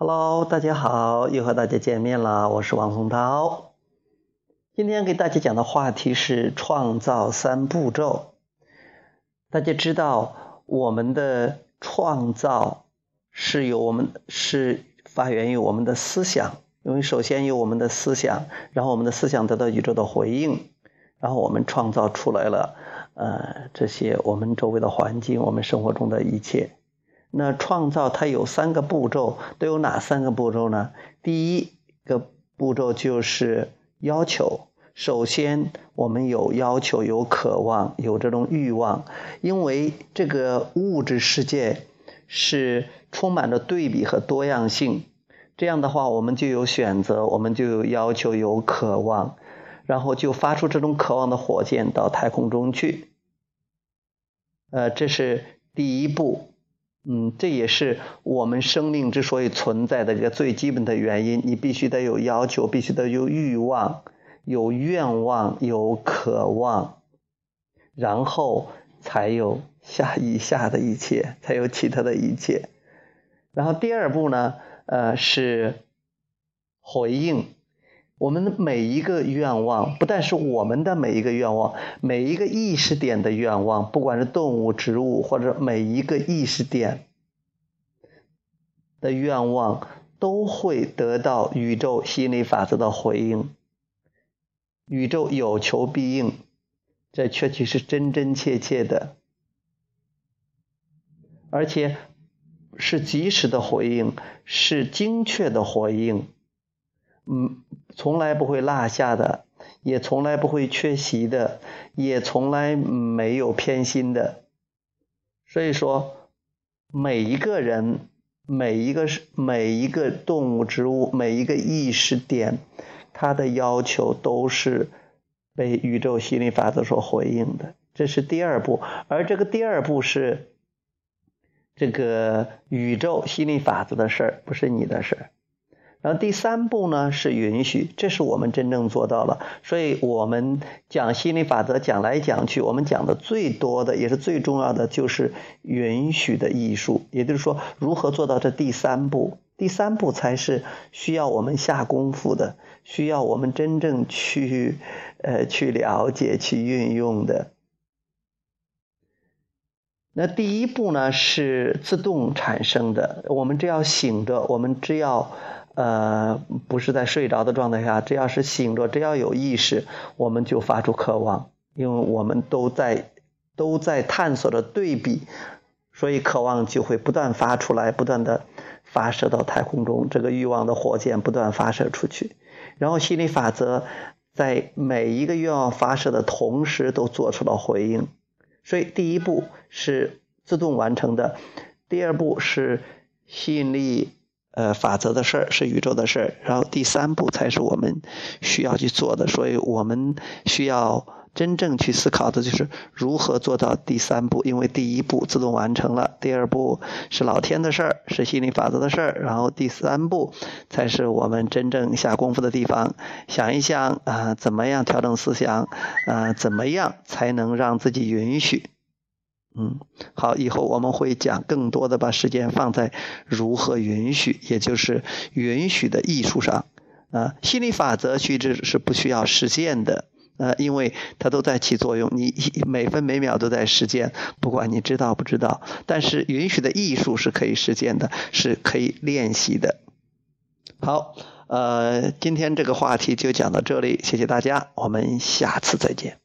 Hello，大家好，又和大家见面了，我是王松涛。今天给大家讲的话题是创造三步骤。大家知道，我们的创造是由我们是发源于我们的思想，因为首先有我们的思想，然后我们的思想得到宇宙的回应，然后我们创造出来了，呃，这些我们周围的环境，我们生活中的一切。那创造它有三个步骤，都有哪三个步骤呢？第一个步骤就是要求。首先，我们有要求，有渴望，有这种欲望，因为这个物质世界是充满着对比和多样性。这样的话，我们就有选择，我们就有要求，有渴望，然后就发出这种渴望的火箭到太空中去。呃，这是第一步。嗯，这也是我们生命之所以存在的一个最基本的原因。你必须得有要求，必须得有欲望、有愿望、有渴望，然后才有下以下的一切，才有其他的一切。然后第二步呢，呃，是回应。我们的每一个愿望，不但是我们的每一个愿望，每一个意识点的愿望，不管是动物、植物，或者每一个意识点的愿望，都会得到宇宙吸引力法则的回应。宇宙有求必应，这确实是真真切切的，而且是及时的回应，是精确的回应。嗯，从来不会落下的，也从来不会缺席的，也从来没有偏心的。所以说，每一个人、每一个是每一个动物、植物、每一个意识点，它的要求都是被宇宙吸引力法则所回应的。这是第二步，而这个第二步是这个宇宙吸引力法则的事儿，不是你的事儿。然后第三步呢是允许，这是我们真正做到了。所以我们讲心理法则，讲来讲去，我们讲的最多的也是最重要的就是允许的艺术。也就是说，如何做到这第三步？第三步才是需要我们下功夫的，需要我们真正去呃去了解、去运用的。那第一步呢是自动产生的，我们只要醒着，我们只要。呃，不是在睡着的状态下，只要是醒着，只要有意识，我们就发出渴望，因为我们都在都在探索着对比，所以渴望就会不断发出来，不断的发射到太空中，这个欲望的火箭不断发射出去，然后心理法则在每一个愿望发射的同时都做出了回应，所以第一步是自动完成的，第二步是吸引力。呃，法则的事儿是宇宙的事儿，然后第三步才是我们需要去做的，所以我们需要真正去思考的就是如何做到第三步，因为第一步自动完成了，第二步是老天的事儿，是心理法则的事儿，然后第三步才是我们真正下功夫的地方。想一想啊，怎么样调整思想？啊，怎么样才能让自己允许？嗯，好，以后我们会讲更多的，把时间放在如何允许，也就是允许的艺术上。啊，心理法则其实是不需要实践的，呃，因为它都在起作用，你每分每秒都在实践，不管你知道不知道。但是允许的艺术是可以实践的，是可以练习的。好，呃，今天这个话题就讲到这里，谢谢大家，我们下次再见。